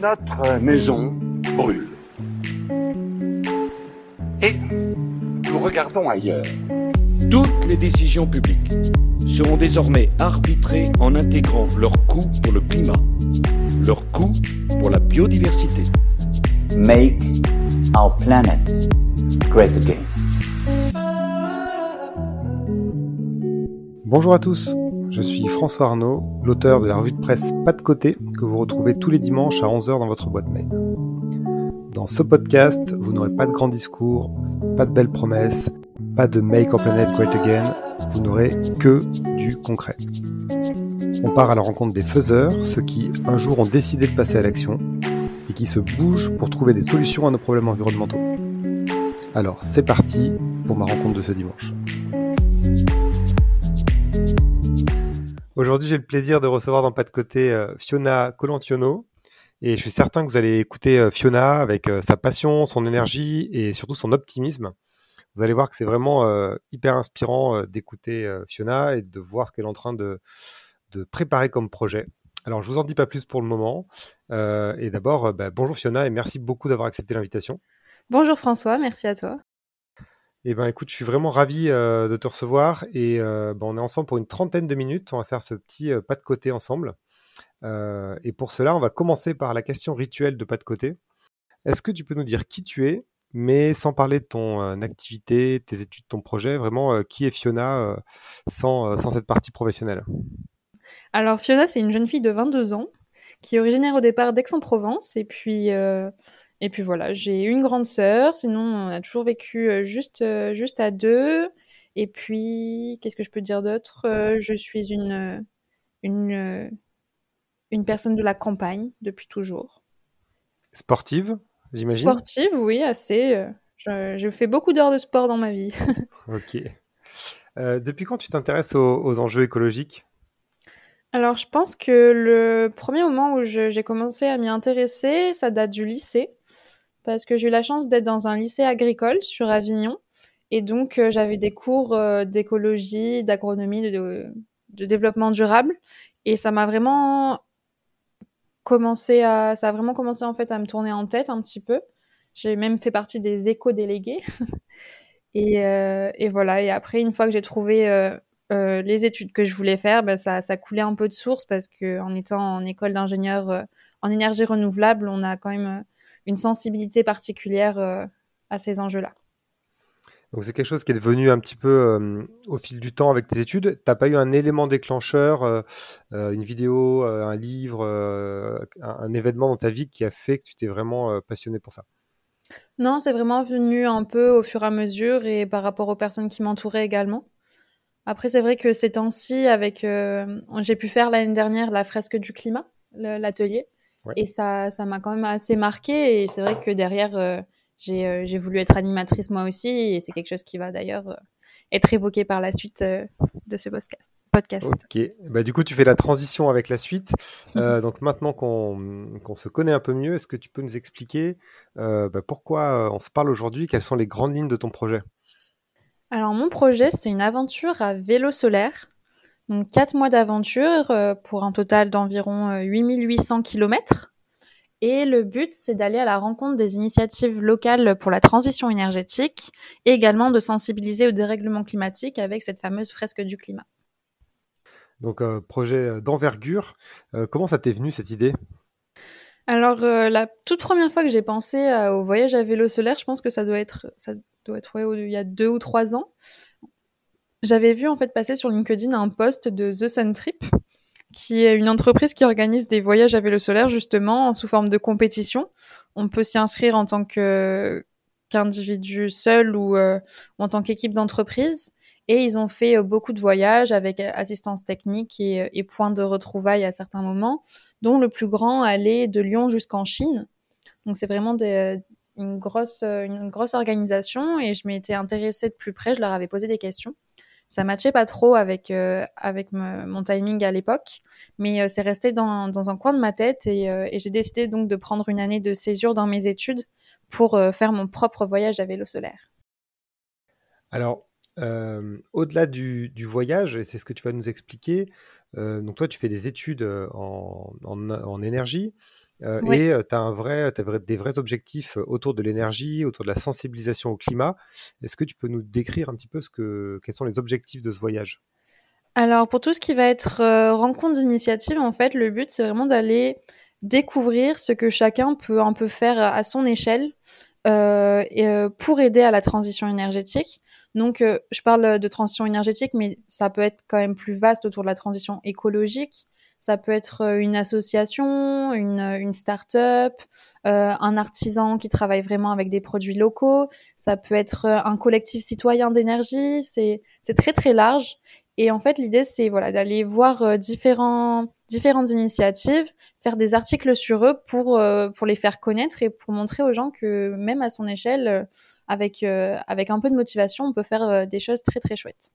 Notre maison brûle. Et nous regardons ailleurs. Toutes les décisions publiques seront désormais arbitrées en intégrant leur coût pour le climat, leur coût pour la biodiversité. Make our planet great again. Bonjour à tous, je suis François Arnaud, l'auteur de la revue de presse Pas de côté que vous retrouvez tous les dimanches à 11h dans votre boîte mail. Dans ce podcast, vous n'aurez pas de grands discours, pas de belles promesses, pas de Make Our Planet Great Again, vous n'aurez que du concret. On part à la rencontre des faiseurs, ceux qui un jour ont décidé de passer à l'action et qui se bougent pour trouver des solutions à nos problèmes environnementaux. Alors c'est parti pour ma rencontre de ce dimanche. Aujourd'hui, j'ai le plaisir de recevoir dans Pas de côté euh, Fiona Colantiono. Et je suis certain que vous allez écouter euh, Fiona avec euh, sa passion, son énergie et surtout son optimisme. Vous allez voir que c'est vraiment hyper inspirant d'écouter Fiona et de voir qu'elle est en train de, de, préparer comme projet. Alors, je vous en dis pas plus pour le moment. et d'abord, bah, bonjour Fiona et merci beaucoup d'avoir accepté l'invitation. Bonjour François, merci à toi. Eh ben, écoute, je suis vraiment ravi euh, de te recevoir et euh, ben, on est ensemble pour une trentaine de minutes. On va faire ce petit euh, pas de côté ensemble. et pour cela, on va commencer par la question rituelle de pas de côté. Est-ce que tu peux nous dire qui tu es, mais sans parler de ton activité, tes études, ton projet, vraiment qui est Fiona sans, cette partie professionnelle? Alors Fiona, c'est une jeune fille de 22 ans qui est originaire au départ d'Aix-en-Provence et puis et puis voilà, j'ai une grande sœur, sinon on a toujours vécu euh, juste, euh, juste à deux. Et puis, qu'est-ce que je peux dire d'autre? Euh, Je suis une, une, une personne de la campagne depuis toujours. Sportive, j'imagine? Sportive, oui, assez. Je, fais beaucoup d'heures de sport dans ma vie. ok. depuis quand tu t'intéresses aux, enjeux écologiques? Alors, je pense que le premier moment où j'ai commencé à m'y intéresser, ça date du lycée parce que j'ai eu la chance d'être dans un lycée agricole sur Avignon. Et donc, euh, j'avais des cours euh, d'écologie, d'agronomie, de, développement durable. Et ça m'a vraiment commencé à, ça a vraiment commencé en fait à me tourner en tête un petit peu. J'ai même fait partie des éco-délégués. et, euh, et, voilà. Et après, une fois que j'ai trouvé les études que je voulais faire, ben, ça, ça coulait un peu de source parce que en étant en école d'ingénieur en énergie renouvelable, on a quand même une sensibilité particulière euh, à ces enjeux-là. Donc c'est quelque chose qui est devenu un petit peu euh, au fil du temps avec tes études. T'as pas eu un élément déclencheur, euh, une vidéo, un livre, un, événement dans ta vie qui a fait que tu t'es vraiment passionné pour ça? Non, c'est vraiment venu un peu au fur et à mesure et par rapport aux personnes qui m'entouraient également. Après, c'est vrai que ces temps-ci, avec, j'ai pu faire l'année dernière la fresque du climat, l'atelier. Et ça, ça m'a quand même assez marqué. Et c'est vrai que derrière, euh, euh, j'ai voulu être animatrice moi aussi. Et c'est quelque chose qui va d'ailleurs euh, être évoqué par la suite de ce podcast. podcast. Ok, bah, du coup, tu fais la transition avec la suite. donc maintenant qu'on se connaît un peu mieux, est-ce que tu peux nous expliquer bah, pourquoi on se parle aujourd'hui? Quelles sont les grandes lignes de ton projet? Alors, mon projet, c'est une aventure à vélo solaire. Donc quatre mois d'aventure euh, pour un total d'environ 8800 euh, km. Et le but, c'est d'aller à la rencontre des initiatives locales pour la transition énergétique et également de sensibiliser au dérèglement climatique avec cette fameuse fresque du climat. Donc, euh, projet d'envergure. comment ça t'est venu cette idée? Alors, la toute première fois que j'ai pensé au voyage à vélo solaire, je pense que ça doit être, ça doit être il y a deux ou trois ans. J'avais vu en fait passer sur LinkedIn un post de The Sun Trip, qui est une entreprise qui organise des voyages à vélo solaire justement sous forme de compétition. On peut s'y inscrire en tant qu'individu seul ou, euh, en tant qu'équipe d'entreprise. Et ils ont fait euh, beaucoup de voyages avec assistance technique et, et points de retrouvailles à certains moments, dont le plus grand allait de Lyon jusqu'en Chine. Donc c'est vraiment une grosse organisation et je m'étais intéressée de plus près, je leur avais posé des questions ça matchait pas trop avec euh, mon timing à l'époque, mais euh, c'est resté dans, un coin de ma tête et, euh, et j'ai décidé donc de prendre une année de césure dans mes études pour faire mon propre voyage à vélo solaire. Alors, au-delà du, voyage, et c'est ce que tu vas nous expliquer, donc toi tu fais des études en énergie euh, oui. et tu as, un vrai, as des vrais objectifs autour de l'énergie, autour de la sensibilisation au climat. Est-ce que tu peux nous décrire un petit peu ce que, quels sont les objectifs de ce voyage? Alors pour tout ce qui va être euh, rencontre d'initiative, en fait, le but c'est vraiment d'aller découvrir ce que chacun peut un peu faire à son échelle euh, et, euh, pour aider à la transition énergétique. Donc, euh, je parle de transition énergétique, mais ça peut être quand même plus vaste autour de la transition écologique. Ça peut être euh, une association, une, une start-up, euh, un artisan qui travaille vraiment avec des produits locaux. Ça peut être un collectif citoyen d'énergie. C'est très très large. Et en fait, l'idée, c'est voilà, d'aller voir euh, différents, différentes initiatives, faire des articles sur eux pour, euh, pour les faire connaître et pour montrer aux gens que même à son échelle, euh, avec, avec un peu de motivation, on peut faire des choses très très chouettes.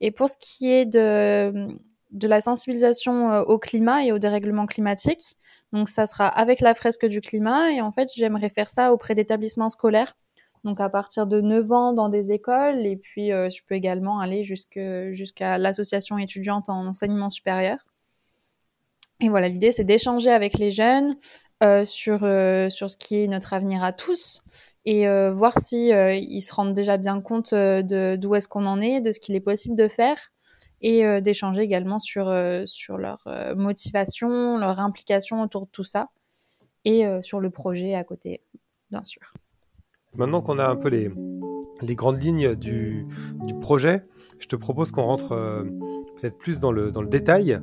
Et pour ce qui est de, de la sensibilisation au climat et au dérèglement climatique, donc ça sera avec la fresque du climat. Et en fait j'aimerais faire ça auprès d'établissements scolaires. Donc à partir de 9 ans dans des écoles. Et puis euh, je peux également aller jusqu'à l'association étudiante en enseignement supérieur. Et voilà, l'idée c'est d'échanger avec les jeunes euh, sur, euh, ce qui est notre avenir à tous. Et euh, voir si euh, ils se rendent déjà bien compte euh, d'où est-ce qu'on en est, de ce qu'il est possible de faire et d'échanger également sur, sur leur motivation, leur implication autour de tout ça et sur le projet à côté, bien sûr. Maintenant qu'on a un peu les, les grandes lignes du, du, projet, je te propose qu'on rentre euh, peut-être plus dans le, dans le détail.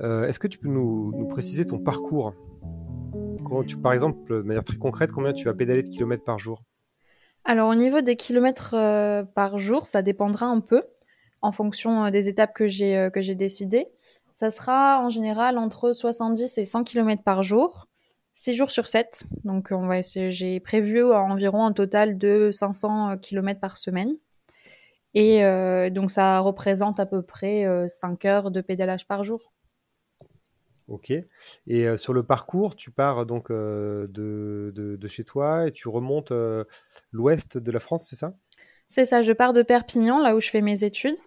Euh, Est-ce que tu peux nous, nous, préciser ton parcours? Comment tu, Par exemple, de manière très concrète, combien tu vas pédaler de kilomètres par jour? Alors au niveau des kilomètres euh, par jour, ça dépendra un peu en fonction euh, des étapes que j'ai euh, que j'ai décidées. Ça sera en général entre 70 et 100 km par jour. 6 jours sur 7. Donc, on va j'ai prévu environ un total de 500 km par semaine. Et euh, donc, ça représente à peu près euh, 5 heures de pédalage par jour. Ok. Et euh, sur le parcours, tu pars donc euh, de, de, chez toi et tu remontes euh, l'ouest de la France, c'est ça? C'est ça. Je pars de Perpignan, là où je fais mes études.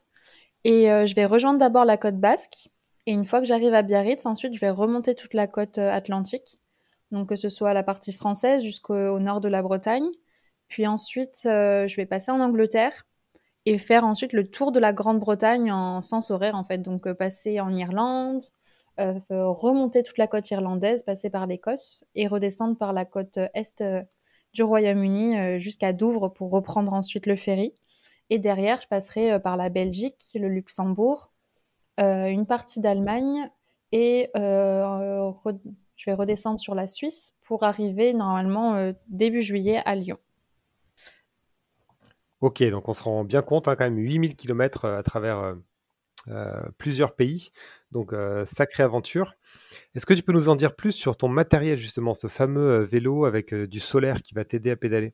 Et euh, je vais rejoindre d'abord la côte basque. Et une fois que j'arrive à Biarritz, ensuite, je vais remonter toute la côte atlantique donc que ce soit la partie française jusqu'au nord de la Bretagne. Puis ensuite, euh, je vais passer en Angleterre et faire ensuite le tour de la Grande-Bretagne en sens horaire en fait. Donc euh, passer en Irlande, euh, remonter toute la côte irlandaise, passer par l'Écosse et redescendre par la côte est du Royaume-Uni jusqu'à Douvres pour reprendre ensuite le ferry. Et derrière, je passerai par la Belgique, le Luxembourg, une partie d'Allemagne et je vais redescendre sur la Suisse pour arriver normalement euh, début juillet à Lyon. Ok, donc on se rend bien compte, hein, quand même 8000 km à travers euh, euh, plusieurs pays, donc euh, sacrée aventure. Est-ce que tu peux nous en dire plus sur ton matériel justement, ce fameux vélo avec du solaire qui va t'aider à pédaler?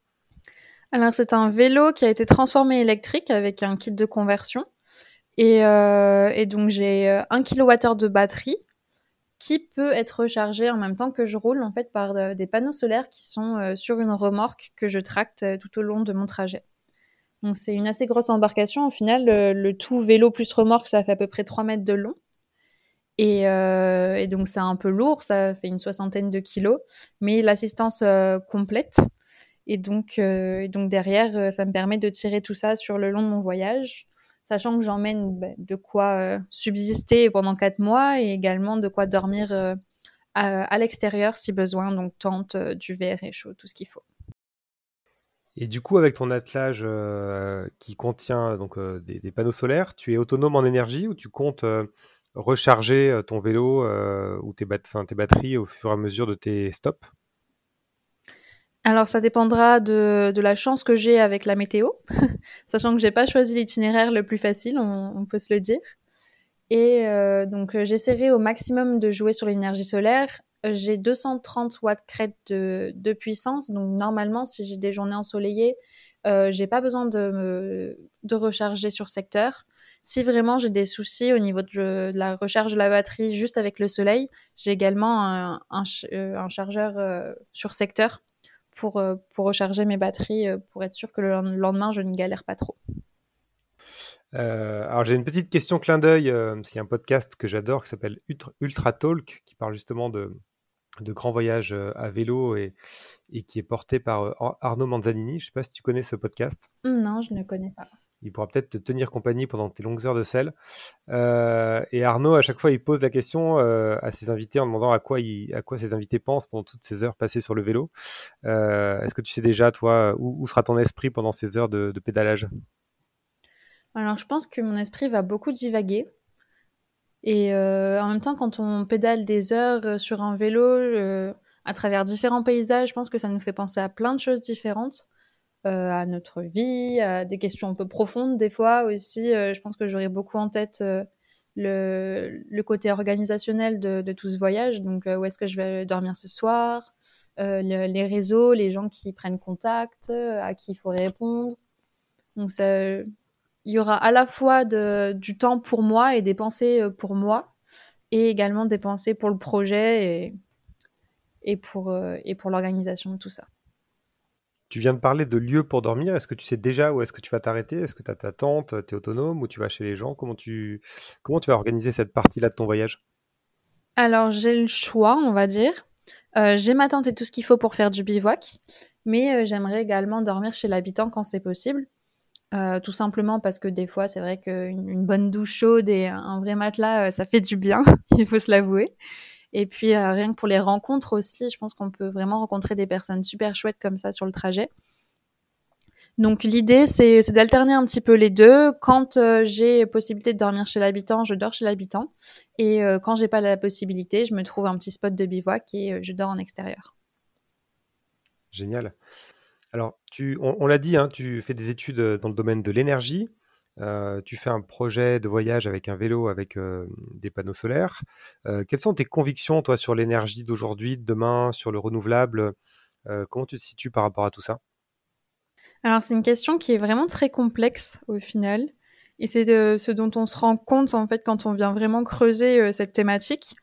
Alors c'est un vélo qui a été transformé électrique avec un kit de conversion. Et, donc j'ai 1 kWh de batterie qui peut être rechargé en même temps que je roule en fait par euh, des panneaux solaires qui sont euh, sur une remorque que je tracte euh, tout au long de mon trajet. C'est une assez grosse embarcation. Au final, le, tout vélo plus remorque, ça fait à peu près 3 mètres de long. Et, euh, et donc c'est un peu lourd, ça fait une soixantaine de kilos, mais l'assistance euh, complète. Et donc, euh, donc derrière, ça me permet de tirer tout ça sur le long de mon voyage sachant que j'emmène bah, de quoi subsister pendant quatre mois et également de quoi dormir à, l'extérieur si besoin, donc tente, euh, duvet, réchaud, tout ce qu'il faut. Et du coup, avec ton attelage euh, qui contient donc euh, des, panneaux solaires, tu es autonome en énergie ou tu comptes euh, recharger ton vélo ou tes, bat tes batteries au fur et à mesure de tes stops? Alors ça dépendra de, de la chance que j'ai avec la météo, sachant que j'ai pas choisi l'itinéraire le plus facile, on, peut se le dire. Et donc j'essaierai au maximum de jouer sur l'énergie solaire. J'ai 230 watts crête de, puissance, donc normalement si j'ai des journées ensoleillées, euh, j'ai pas besoin de, me, recharger sur secteur. Si vraiment j'ai des soucis au niveau de, la recharge de la batterie juste avec le soleil, j'ai également un, un chargeur euh, sur secteur pour, euh, recharger mes batteries, euh, pour être sûr que le lendemain, je ne galère pas trop. Euh, alors j'ai une petite question clin d'œil. Euh, c'est un podcast que j'adore qui s'appelle Ultra, Talk, qui parle justement de, de grands voyages euh, à vélo et, et qui est porté par Arnaud Manzanini. Je ne sais pas si tu connais ce podcast. Non, je ne connais pas. Il pourra peut-être te tenir compagnie pendant tes longues heures de sel. et Arnaud, à chaque fois, il pose la question à ses invités en demandant à quoi, il, à quoi ses invités pensent pendant toutes ces heures passées sur le vélo. Est-ce que tu sais déjà, toi, où, sera ton esprit pendant ces heures de pédalage? Alors, je pense que mon esprit va beaucoup divaguer. Et euh, en même temps, quand on pédale des heures euh, sur un vélo, euh, à travers différents paysages, je pense que ça nous fait penser à plein de choses différentes, à notre vie, à des questions un peu profondes des fois aussi. je pense que j'aurai beaucoup en tête le, côté organisationnel de, tout ce voyage. Donc, où est-ce que je vais dormir ce soir Les réseaux, les gens qui prennent contact, à qui il faut répondre. Donc, ça, il y aura à la fois du temps pour moi et des pensées euh, pour moi, et également des pensées pour le projet et, pour, euh, et pour l'organisation de tout ça. Tu viens de parler de lieux pour dormir. Est-ce que tu sais déjà où est-ce que tu vas t'arrêter? Est-ce que tu as ta tente? Tu es autonome ou tu vas chez les gens? Comment tu, comment tu vas organiser cette partie-là de ton voyage? Alors, j'ai le choix, on va dire. Euh, j'ai ma tente et tout ce qu'il faut pour faire du bivouac, mais j'aimerais également dormir chez l'habitant quand c'est possible. Euh, tout simplement parce que des fois, c'est vrai qu'une une bonne douche chaude et un vrai matelas, euh, ça fait du bien, il faut se l'avouer. Et puis, euh, rien que pour les rencontres aussi, je pense qu'on peut vraiment rencontrer des personnes super chouettes comme ça sur le trajet. Donc, l'idée, c'est d'alterner un petit peu les deux. Quand j'ai possibilité de dormir chez l'habitant, je dors chez l'habitant. Et quand j'ai pas la possibilité, je me trouve un petit spot de bivouac et je dors en extérieur. Génial. Alors, tu, on, l'a dit, hein, tu fais des études euh, dans le domaine de l'énergie. Euh, tu fais un projet de voyage avec un vélo avec euh, des panneaux solaires. quelles sont tes convictions, toi, sur l'énergie d'aujourd'hui, de demain, sur le renouvelable? Comment tu te situes par rapport à tout ça? Alors, c'est une question qui est vraiment très complexe au final. Et c'est ce dont on se rend compte, en fait, quand on vient vraiment creuser cette thématique.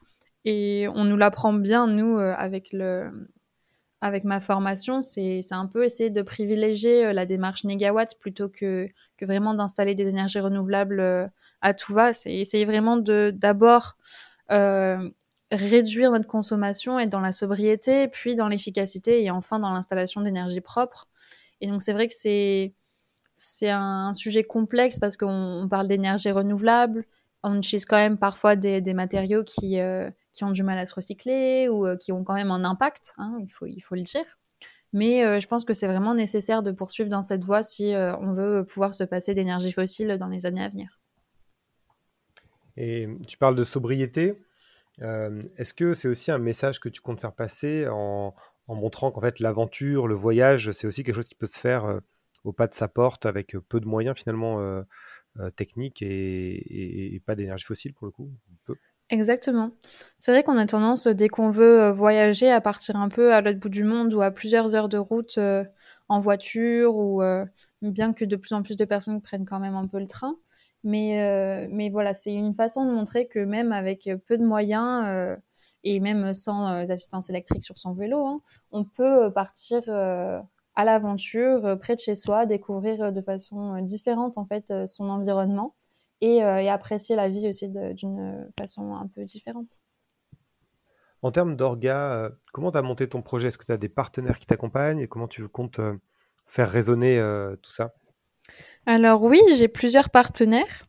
Et on nous l'apprend bien, nous, avec le, avec ma formation, c'est un peu essayer de privilégier euh, la démarche négawatt plutôt que, vraiment d'installer des énergies renouvelables euh, à tout va. C'est essayer vraiment de d'abord euh, réduire notre consommation, et dans la sobriété, puis dans l'efficacité et enfin dans l'installation d'énergie propre. Et donc c'est vrai que c'est c'est un sujet complexe parce qu'on parle d'énergie renouvelable, on utilise quand même parfois des matériaux qui qui ont du mal à se recycler ou euh, qui ont quand même un impact, hein, il, faut, le dire. Mais euh, je pense que c'est vraiment nécessaire de poursuivre dans cette voie si euh, on veut pouvoir se passer d'énergie fossile dans les années à venir. Et tu parles de sobriété. Est-ce que c'est aussi un message que tu comptes faire passer en, montrant qu'en fait l'aventure, le voyage, c'est aussi quelque chose qui peut se faire au pas de sa porte avec peu de moyens finalement techniques et pas d'énergie fossile pour le coup Exactement. C'est vrai qu'on a tendance, dès qu'on veut euh, voyager, à partir un peu à l'autre bout du monde ou à plusieurs heures de route euh, en voiture, ou euh, bien que de plus en plus de personnes prennent quand même un peu le train. Mais, mais voilà, c'est une façon de montrer que même avec peu de moyens et même sans assistance électrique sur son vélo, hein, on peut partir à l'aventure près de chez soi, découvrir de façon différente en fait son environnement euh, et, apprécier la vie aussi d'une façon un peu différente. En termes d'orga, euh, comment tu as monté ton projet? Est-ce que tu as des partenaires qui t'accompagnent? Et comment tu comptes euh, faire résonner tout ça? Alors oui, j'ai plusieurs partenaires.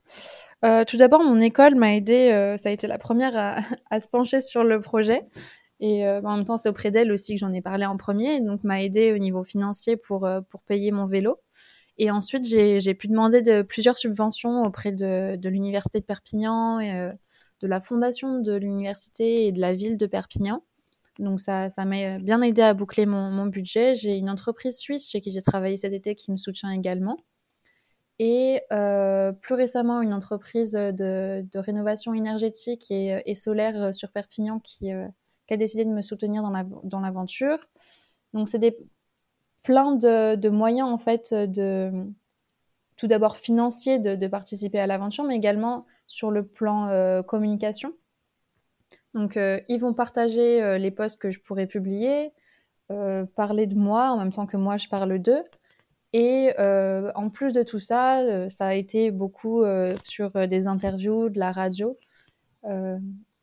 tout d'abord, mon école m'a aidé, ça a été la première à, se pencher sur le projet. Et en même temps, c'est auprès d'elle aussi que j'en ai parlé en premier, donc m'a aidé au niveau financier pour, pour payer mon vélo. Et ensuite, j'ai pu demander de, plusieurs subventions auprès de, l'Université de Perpignan, et, euh, de la fondation de l'université et de la ville de Perpignan. Donc ça m'a bien aidé à boucler mon, budget. J'ai une entreprise suisse chez qui j'ai travaillé cet été qui me soutient également. Et euh, plus récemment, une entreprise de, rénovation énergétique et, et, solaire sur Perpignan qui, euh, a décidé de me soutenir dans l'aventure. Donc c'est des plein de, moyens en fait de tout d'abord financier de, participer à l'aventure, mais également sur le plan euh, communication. Donc euh, ils vont partager euh, les posts que je pourrais publier, parler de moi en même temps que moi je parle d'eux. Et en plus de tout ça, ça a été beaucoup sur des interviews, de la radio,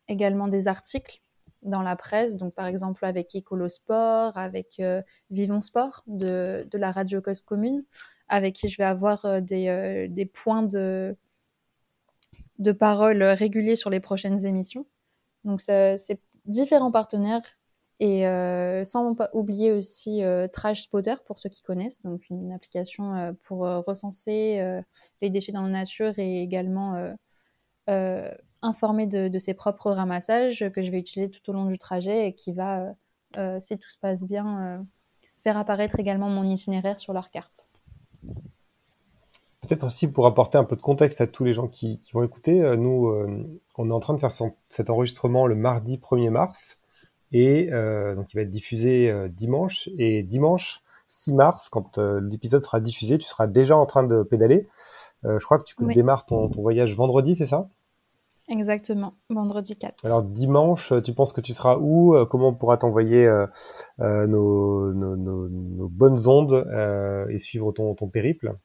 également des articles dans la presse, donc par exemple avec Écolo Sport, avec Vivons Sport de, la radio Cause Commune, avec qui je vais avoir des, des points de, de parole réguliers sur les prochaines émissions. Donc c'est différents partenaires et euh, sans oublier aussi euh, Trash Spotter pour ceux qui connaissent, donc une application euh, pour recenser les déchets dans la nature et également informer de, ses propres ramassages que je vais utiliser tout au long du trajet et qui va, si tout se passe bien, faire apparaître également mon itinéraire sur leur carte. Peut-être aussi pour apporter un peu de contexte à tous les gens qui, vont écouter, euh, nous, euh, on est en train de faire cet enregistrement le mardi 1er mars et euh, donc il va être diffusé dimanche et dimanche 6 mars, quand l'épisode sera diffusé, tu seras déjà en train de pédaler. je crois que tu démarres ton, voyage vendredi, c'est ça? Exactement, vendredi 4. Alors dimanche, tu penses que tu seras où? Comment on pourra t'envoyer nos, bonnes ondes et suivre ton périple?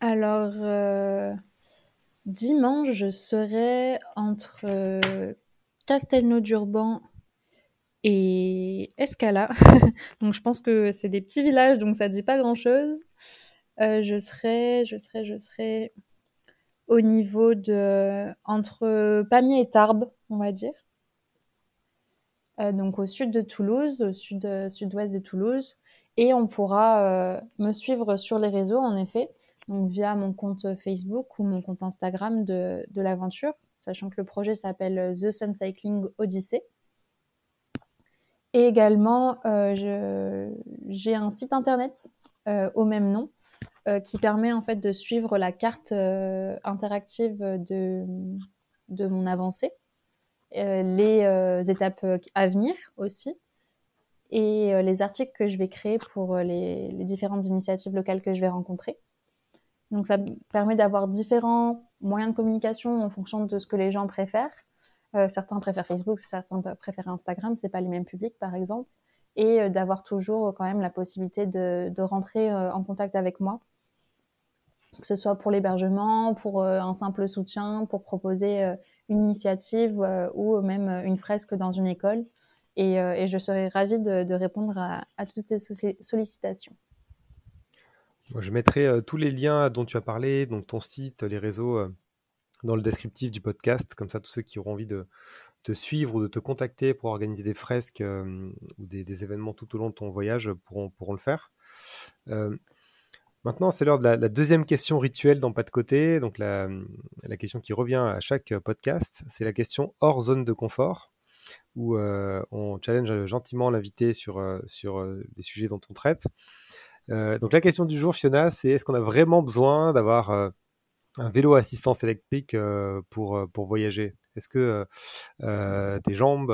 Alors, euh, dimanche, je serai entre euh, Castelnau-d'Urban et Escala. donc, je pense que c'est des petits villages, donc ça ne dit pas grand-chose. Euh, je serai, je serai, je serai au niveau de entre Pamiers et Tarbes, on va dire. donc au sud de Toulouse, au sud sud-ouest de Toulouse, et on pourra me suivre sur les réseaux en effet donc via mon compte Facebook ou mon compte Instagram de, de l'aventure, sachant que le projet s'appelle The Sun Cycling Odyssey. Et également, euh, j'ai un site internet euh, au même nom euh, qui permet en fait de suivre la carte interactive de, de mon avancée, les étapes à venir aussi, et les articles que je vais créer pour les, les différentes initiatives locales que je vais rencontrer. Donc ça permet d'avoir différents moyens de communication en fonction de ce que les gens préfèrent. Euh, certains préfèrent Facebook, certains préfèrent Instagram, c'est pas les mêmes publics par exemple, et euh, d'avoir toujours quand même la possibilité de, rentrer euh, en contact avec moi, que ce soit pour l'hébergement, pour un simple soutien, pour proposer une initiative ou même une fresque dans une école. Et, je serais ravie de, répondre à, toutes ces sollicitations. Je mettrai euh, tous les liens dont tu as parlé, donc ton site, les réseaux, euh, dans le descriptif du podcast. Comme ça, tous ceux qui auront envie de suivre ou de te contacter pour organiser des fresques euh, ou des, événements tout au long de ton voyage pourront, pourront le faire. maintenant, c'est l'heure de la, deuxième question rituelle dans Pas de côté. Donc, la, la question qui revient à chaque podcast, c'est la question hors zone de confort, où on challenge gentiment l'invité sur, sur les sujets dont on traite. Euh, donc la question du jour, Fiona, c'est est-ce qu'on a vraiment besoin d'avoir euh, un vélo assistance électrique euh, pour, pour voyager? Est-ce que tes jambes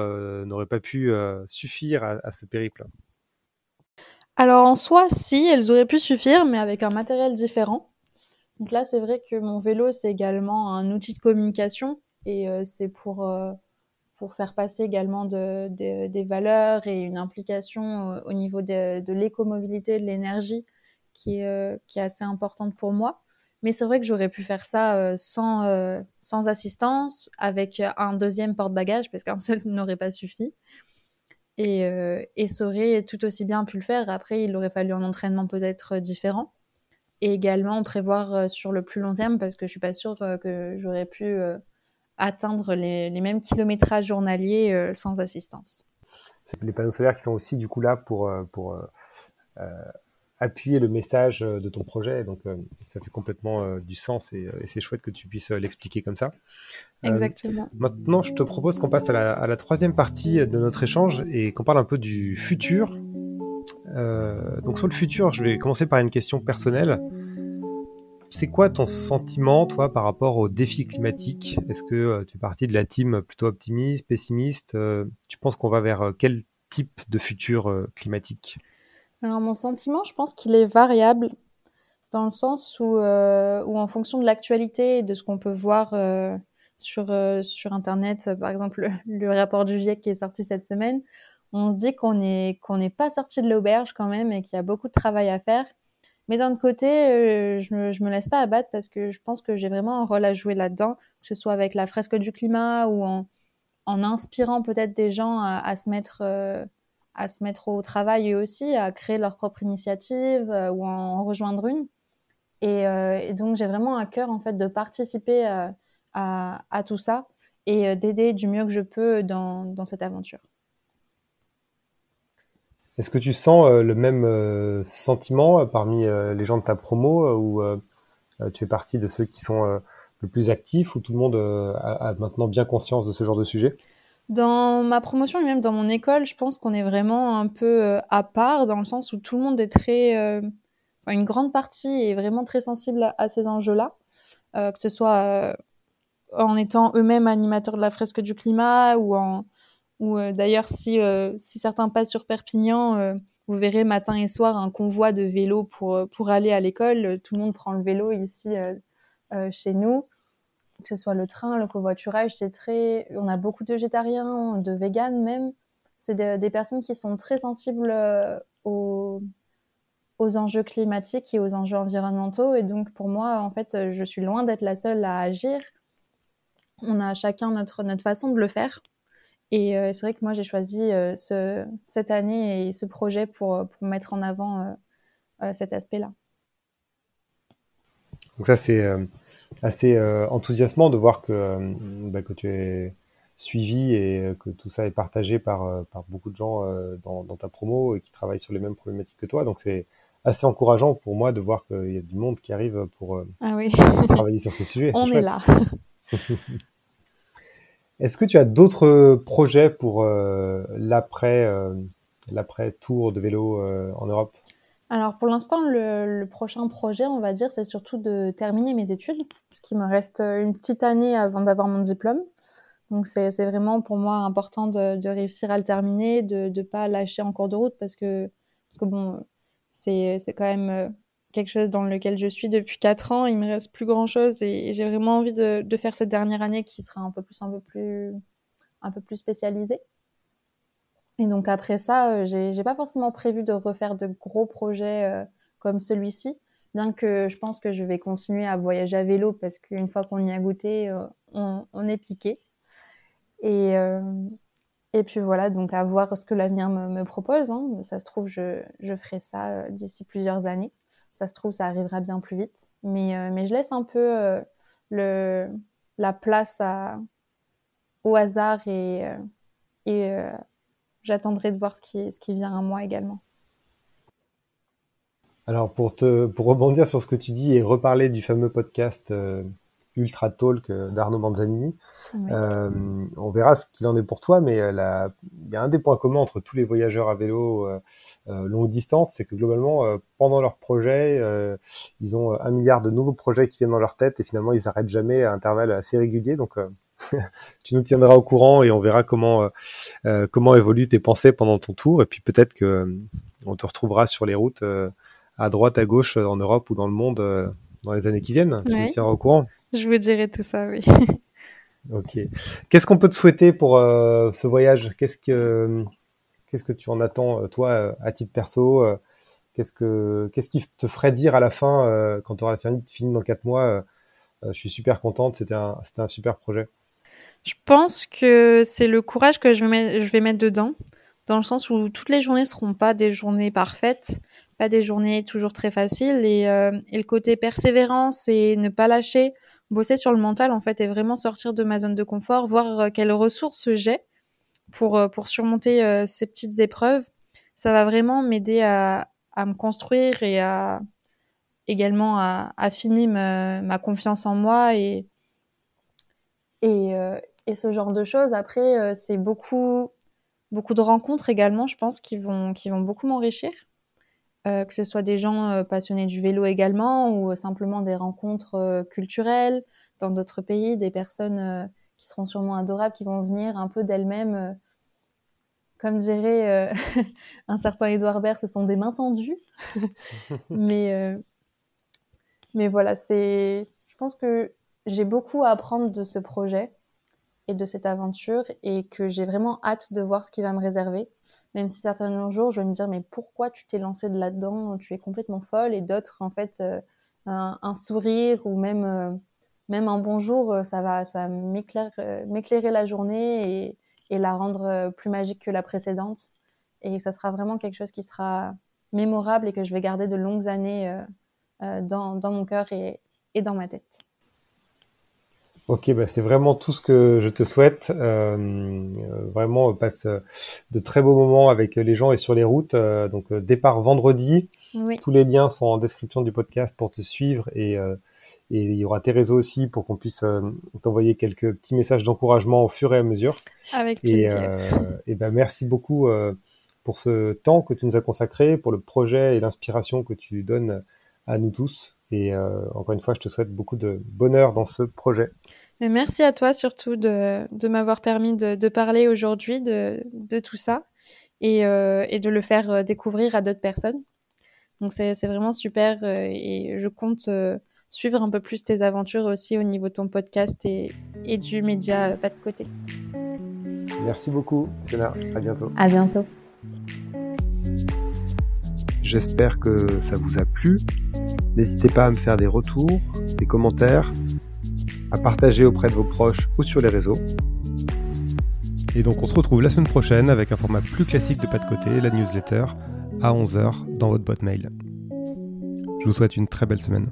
n'auraient pas pu suffire à, ce périple? Alors en soi, si, elles auraient pu suffire, mais avec un matériel différent. Donc là, c'est vrai que mon vélo, c'est également un outil de communication et c'est pour pour faire passer également de, des valeurs et une implication au, niveau de, de l'écomobilité, de l'énergie qui est assez importante pour moi. Mais c'est vrai que j'aurais pu faire ça euh, sans, euh, sans assistance, avec un deuxième porte-bagages, parce qu'un seul n'aurait pas suffi. Et, et ça aurait tout aussi bien pu le faire. Après, il aurait fallu un entraînement peut-être différent. Et également prévoir sur le plus long terme, parce que je suis pas sûre que j'aurais pu atteindre les, mêmes kilométrages journaliers euh, sans assistance. Les panneaux solaires qui sont aussi du coup là pour, euh, pour euh, appuyer le message de ton projet. Donc ça fait complètement du sens et, c'est chouette que tu puisses l'expliquer comme ça. Exactement. maintenant, je te propose qu'on passe à la, à la, troisième partie de notre échange et qu'on parle un peu du futur. donc sur le futur, je vais commencer par une question personnelle. C'est quoi ton sentiment, toi, par rapport aux défis climatiques? Est-ce que euh, tu es parti de la team plutôt optimiste, pessimiste? Euh, Tu penses qu'on va vers euh, quel type de futur climatique? Mon sentiment, je pense qu'il est variable dans le sens où, où en fonction de l'actualité et de ce qu'on peut voir sur, sur Internet, par exemple le, rapport du GIEC qui est sorti cette semaine, on se dit qu'on n'est qu'on pas sorti de l'auberge quand même et qu'il y a beaucoup de travail à faire. Mais d'un côté, je me, je me laisse pas abattre parce que je pense que j'ai vraiment un rôle à jouer là-dedans, que ce soit avec la fresque du climat ou en, en inspirant peut-être des gens à, se mettre à se mettre au travail eux aussi, à créer leur propre initiative ou en rejoindre une. Et, donc j'ai vraiment à cœur en fait de participer à, à tout ça et d'aider du mieux que je peux dans, cette aventure. Est-ce que tu sens euh, le même euh, sentiment euh, parmi les gens de ta promo ou tu es partie de ceux qui sont le plus actifs ou tout le monde a, maintenant bien conscience de ce genre de sujet? Dans ma promotion et même dans mon école, je pense qu'on est vraiment un peu à part dans le sens où tout le monde est très... une grande partie est vraiment très sensible à, ces enjeux-là, que ce soit en étant eux-mêmes animateurs de la fresque du climat ou en ou euh, d'ailleurs, si, euh, si certains passent sur Perpignan, euh, vous verrez matin et soir un convoi de vélos pour, pour aller à l'école. Tout le monde prend le vélo ici chez nous que ce soit le train, le covoiturage, c'est très. On a beaucoup de végétariens, de véganes même. C'est des personnes qui sont très sensibles aux, aux, enjeux climatiques et aux enjeux environnementaux. Et donc, pour moi, en fait, je suis loin d'être la seule à agir. On a chacun notre, notre façon de le faire. Et euh, c'est vrai que moi, j'ai choisi euh, ce, cette année et ce projet pour, pour mettre en avant euh, cet aspect-là. Donc ça, c'est assez enthousiasmant de voir que, bah, que tu es suivi et que tout ça est partagé par, par beaucoup de gens dans, dans, ta promo et qui travaillent sur les mêmes problématiques que toi. Donc c'est assez encourageant pour moi de voir qu'il y a du monde qui arrive pour ah oui. travailler sur ces sujets. On est là. Est-ce que tu as d'autres projets pour euh, l'après euh, l'après tour de vélo euh, en Europe? Alors pour l'instant, le, prochain projet, on va dire, c'est surtout de terminer mes études, parce qu'il me reste une petite année avant d'avoir mon diplôme. Donc c'est vraiment pour moi important de, réussir à le terminer, de ne pas lâcher en cours de route, parce que, parce que bon, c'est quand même quelque chose dans lequel je suis depuis quatre ans. Il me reste plus grand chose et, j'ai vraiment envie de, faire cette dernière année qui sera un peu plus, un peu plus, un peu plus spécialisée. Et donc après ça, euh, j'ai pas forcément prévu de refaire de gros projets euh, comme celui-ci, bien que je pense que je vais continuer à voyager à vélo parce qu'une fois qu'on y a goûté, euh, on, est piqué. Et, et puis voilà, donc à voir ce que l'avenir me, propose. Hein. Ça se trouve, je, je ferai ça d'ici plusieurs années ça se trouve, ça arrivera bien plus vite. Mais, mais je laisse un peu le, la place au hasard et, et j'attendrai de voir ce qui, ce qui vient à moi également. Alors pour, te, pour rebondir sur ce que tu dis et reparler du fameux podcast Ultra Talk d'Arnaud Manzanini. Euh, on verra ce qu'il en est pour toi, mais euh, il y a un des points communs entre tous les voyageurs à vélo euh, longue distance, c'est que globalement, pendant leur projet, ils ont un milliard de nouveaux projets qui viennent dans leur tête et finalement, ils n'arrêtent jamais à intervalles assez réguliers. Donc, tu nous tiendras au courant et on verra comment comment évoluent tes pensées pendant ton tour. Et puis peut-être que on te retrouvera sur les routes à droite, à gauche, en Europe ou dans le monde dans les années qui viennent. Tu nous tiendras au courant. Je vous dirai tout ça, oui. ok. Qu'est-ce qu'on peut te souhaiter pour euh, ce voyage? Qu'est-ce que qu'est-ce que tu en attends euh, toi à titre perso euh, Qu'est-ce que qu'est-ce qui te ferait dire à la fin quand tu auras fini, fini dans quatre mois Je suis super contente. C'était un c'était un super projet. Je pense que c'est le courage que je vais, mettre dedans, dans le sens où toutes les journées seront pas des journées parfaites, pas des journées toujours très faciles, et, et le côté persévérance et ne pas lâcher, bosser sur le mental en fait et vraiment sortir de ma zone de confort, voir euh, quelles ressources j'ai pour, euh, pour surmonter euh, ces petites épreuves. Ça va vraiment m'aider à, à, me construire et à également à affiner ma, ma confiance en moi et, et, et, ce genre de choses. Après, c'est beaucoup, beaucoup de rencontres également, je pense, qui vont, qui vont beaucoup m'enrichir. Euh, que ce soit des gens euh, passionnés du vélo également ou euh, simplement des rencontres culturelles dans d'autres pays, des personnes qui seront sûrement adorables, qui vont venir un peu d'elles-mêmes. comme dirait un certain Edouard Baird, ce sont des mains tendues. mais, mais voilà, c'est. Je pense que j'ai beaucoup à apprendre de ce projet. Et de cette aventure et que j'ai vraiment hâte de voir ce qui va me réserver. Même si certains jours, je vais me dire, mais pourquoi tu t'es lancé de là-dedans? Tu es complètement folle. Et d'autres, en fait, euh, un, sourire ou même, euh, même un bonjour, euh, ça va, ça m'éclairer la journée et, et, la rendre plus magique que la précédente. Et ça sera vraiment quelque chose qui sera mémorable et que je vais garder de longues années dans, dans mon cœur et, et dans ma tête. Ok, bah c'est vraiment tout ce que je te souhaite. Euh, euh vraiment, passe euh, de très beaux moments avec les gens et sur les routes. Euh, donc, départ vendredi. Tous les liens sont en description du podcast pour te suivre et, et il y aura tes réseaux aussi pour qu'on puisse t'envoyer quelques petits messages d'encouragement au fur et à mesure. Avec plaisir. Et, et ben merci beaucoup pour ce temps que tu nous as consacré, pour le projet et l'inspiration que tu donnes à nous tous. Et euh, encore une fois, je te souhaite beaucoup de bonheur dans ce projet. merci à toi surtout de, de m'avoir permis de, de parler aujourd'hui de, de, tout ça et, euh, et, de le faire euh, découvrir à d'autres personnes. Donc c'est vraiment super et je compte suivre un peu plus tes aventures aussi au niveau de ton podcast et, et du média Pas de côté. Merci beaucoup, Fiona. À bientôt. À bientôt. J'espère que ça vous a plu. N'hésitez pas à me faire des retours, des commentaires, à partager auprès de vos proches ou sur les réseaux. Et donc on se retrouve la semaine prochaine avec un format plus classique de pas de côté, la newsletter, à 11h dans votre boîte mail. Je vous souhaite une très belle semaine.